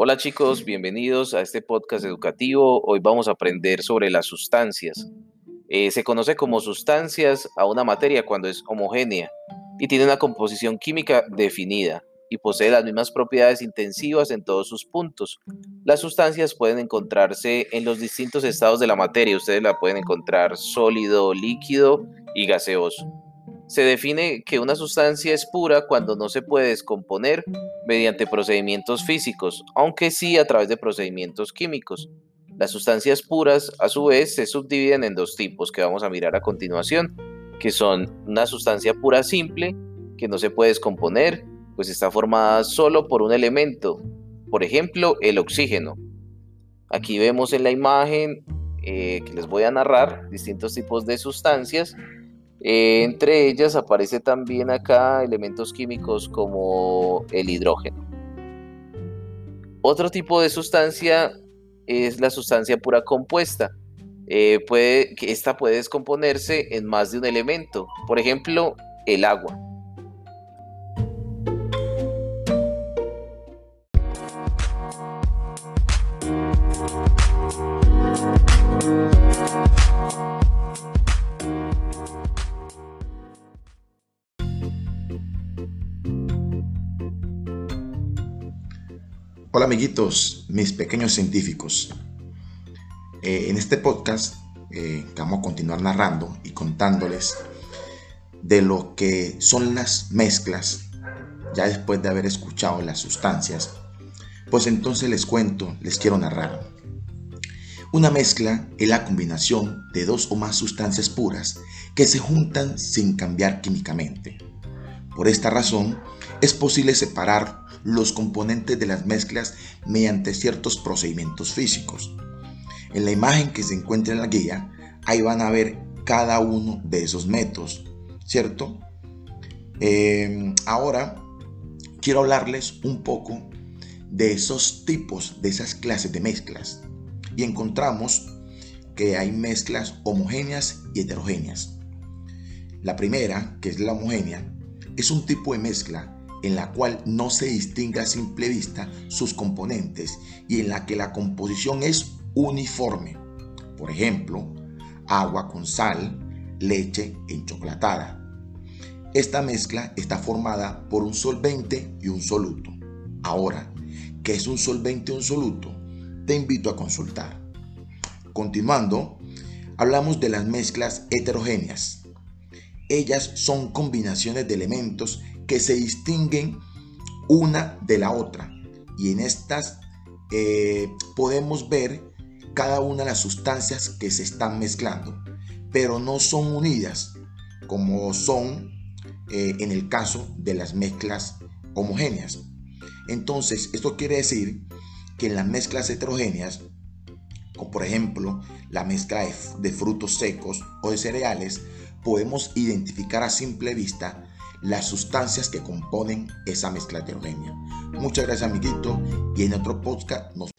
Hola chicos, bienvenidos a este podcast educativo. Hoy vamos a aprender sobre las sustancias. Eh, se conoce como sustancias a una materia cuando es homogénea y tiene una composición química definida y posee las mismas propiedades intensivas en todos sus puntos. Las sustancias pueden encontrarse en los distintos estados de la materia. Ustedes la pueden encontrar sólido, líquido y gaseoso. Se define que una sustancia es pura cuando no se puede descomponer mediante procedimientos físicos, aunque sí a través de procedimientos químicos. Las sustancias puras, a su vez, se subdividen en dos tipos que vamos a mirar a continuación, que son una sustancia pura simple, que no se puede descomponer, pues está formada solo por un elemento, por ejemplo, el oxígeno. Aquí vemos en la imagen eh, que les voy a narrar distintos tipos de sustancias eh, entre ellas aparece también acá elementos químicos como el hidrógeno. Otro tipo de sustancia es la sustancia pura compuesta. Eh, puede, esta puede descomponerse en más de un elemento, por ejemplo, el agua. Hola amiguitos, mis pequeños científicos. Eh, en este podcast eh, vamos a continuar narrando y contándoles de lo que son las mezclas, ya después de haber escuchado las sustancias. Pues entonces les cuento, les quiero narrar. Una mezcla es la combinación de dos o más sustancias puras que se juntan sin cambiar químicamente. Por esta razón, es posible separar los componentes de las mezclas mediante ciertos procedimientos físicos. En la imagen que se encuentra en la guía, ahí van a ver cada uno de esos métodos, ¿cierto? Em, ahora quiero hablarles un poco de esos tipos, de esas clases de mezclas. Y encontramos que hay mezclas homogéneas y heterogéneas. La primera, que es la homogénea, es un tipo de mezcla en la cual no se distingue a simple vista sus componentes y en la que la composición es uniforme. Por ejemplo, agua con sal, leche enchocolatada. Esta mezcla está formada por un solvente y un soluto. Ahora, ¿qué es un solvente y un soluto? Te invito a consultar. Continuando, hablamos de las mezclas heterogéneas. Ellas son combinaciones de elementos que se distinguen una de la otra. Y en estas eh, podemos ver cada una de las sustancias que se están mezclando, pero no son unidas como son eh, en el caso de las mezclas homogéneas. Entonces, esto quiere decir que en las mezclas heterogéneas, como por ejemplo la mezcla de frutos secos o de cereales, podemos identificar a simple vista las sustancias que componen esa mezcla heterogénea. Muchas gracias amiguito y en otro podcast nos